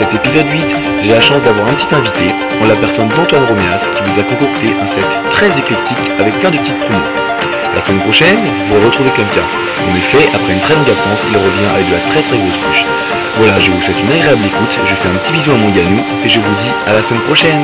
cet épisode 8, j'ai la chance d'avoir un petit invité, en la personne d'Antoine Roméas, qui vous a concocté un set très éclectique avec plein de petites promos. La semaine prochaine, vous pourrez retrouver quelqu'un. En effet, après une très longue absence, il revient avec de la très très grosse couche. Voilà, je vous souhaite une agréable écoute, je fais un petit bisou à mon Yannou, et je vous dis à la semaine prochaine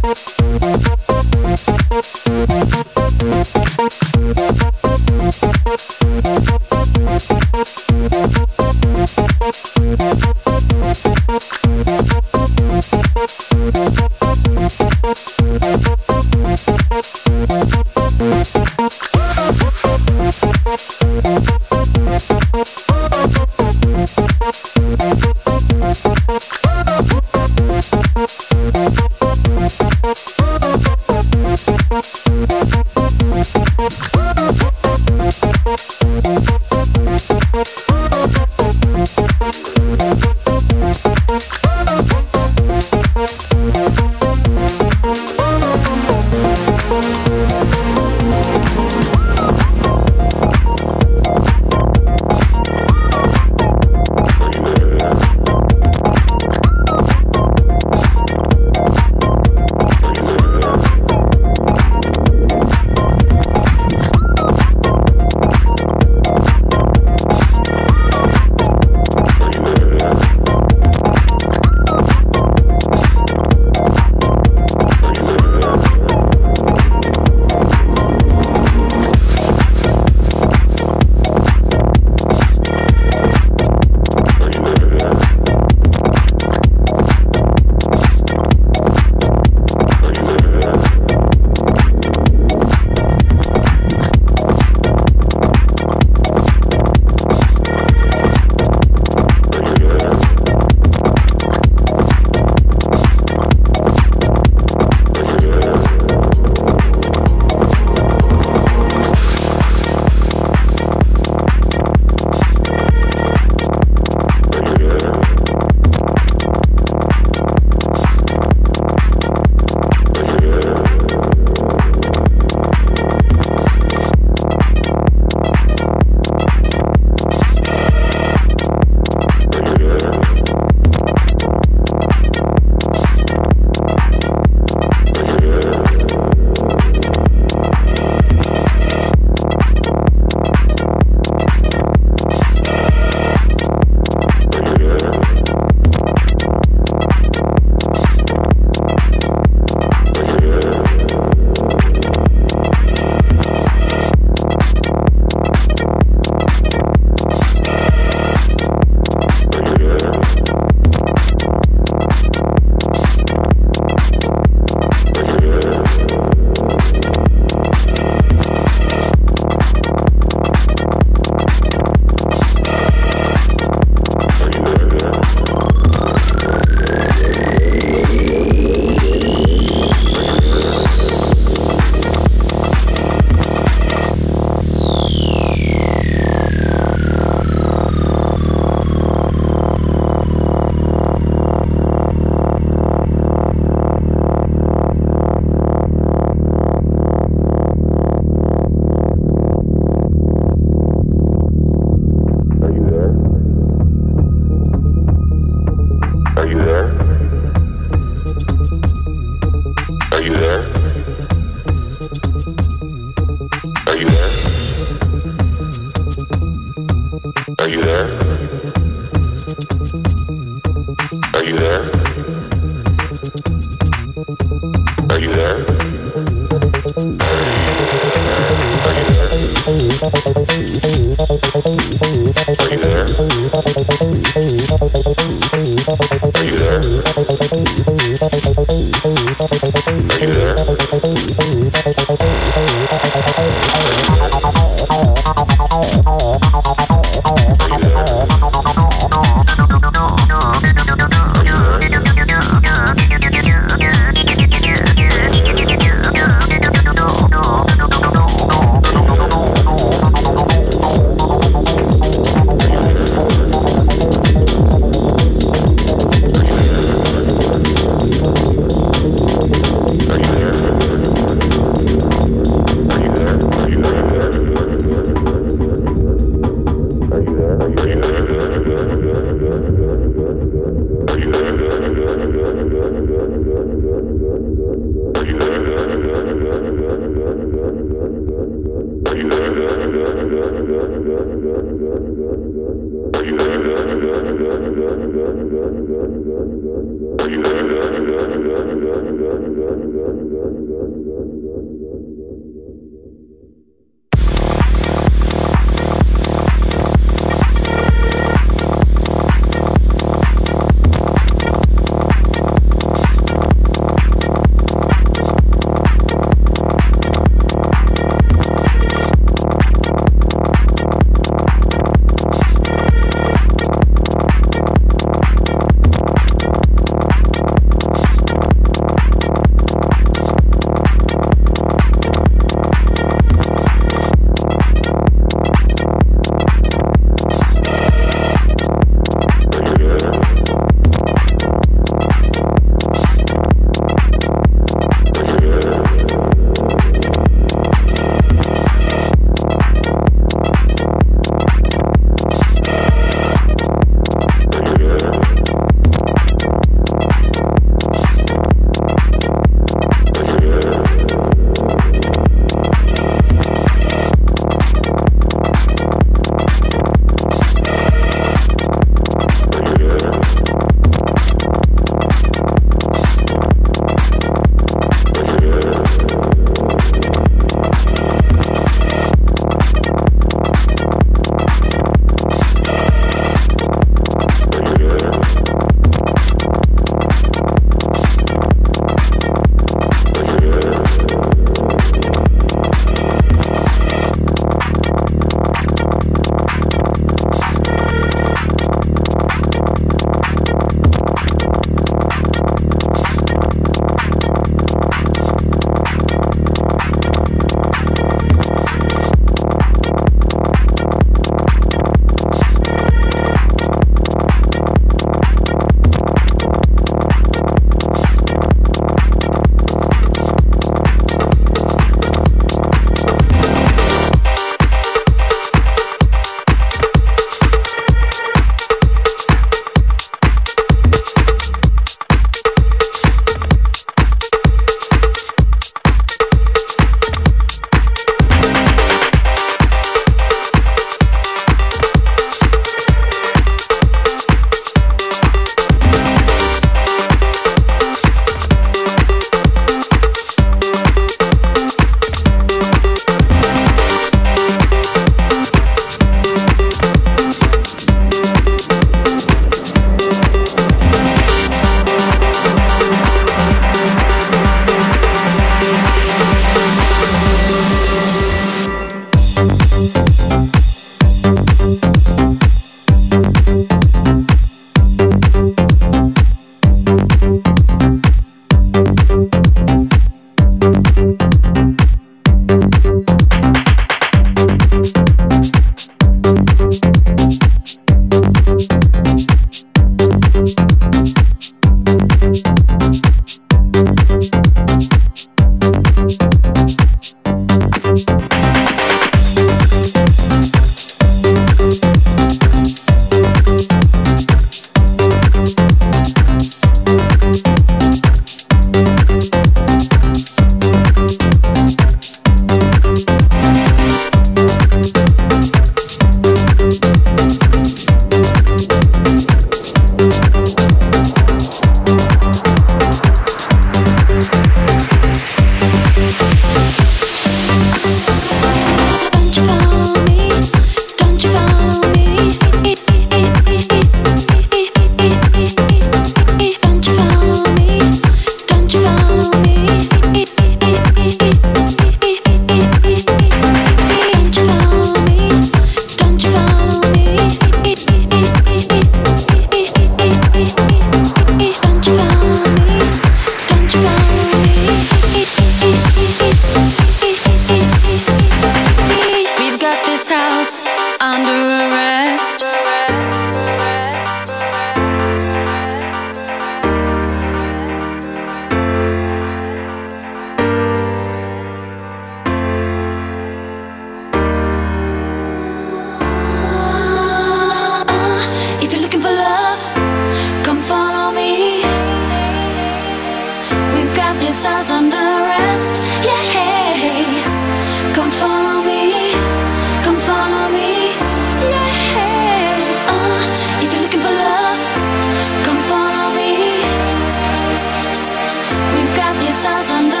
us under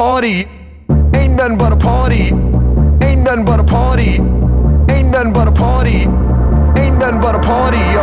party. Ain't nothing but a party. Ain't nothing but a party. Ain't nothing but a party. Ain't nothing but a party.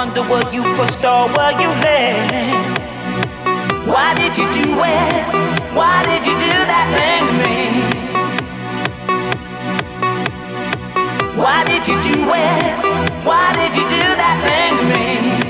Wonder were you pushed or were you led? Why did you do it? Why did you do that thing to me? Why did you do it? Why did you do that thing to me?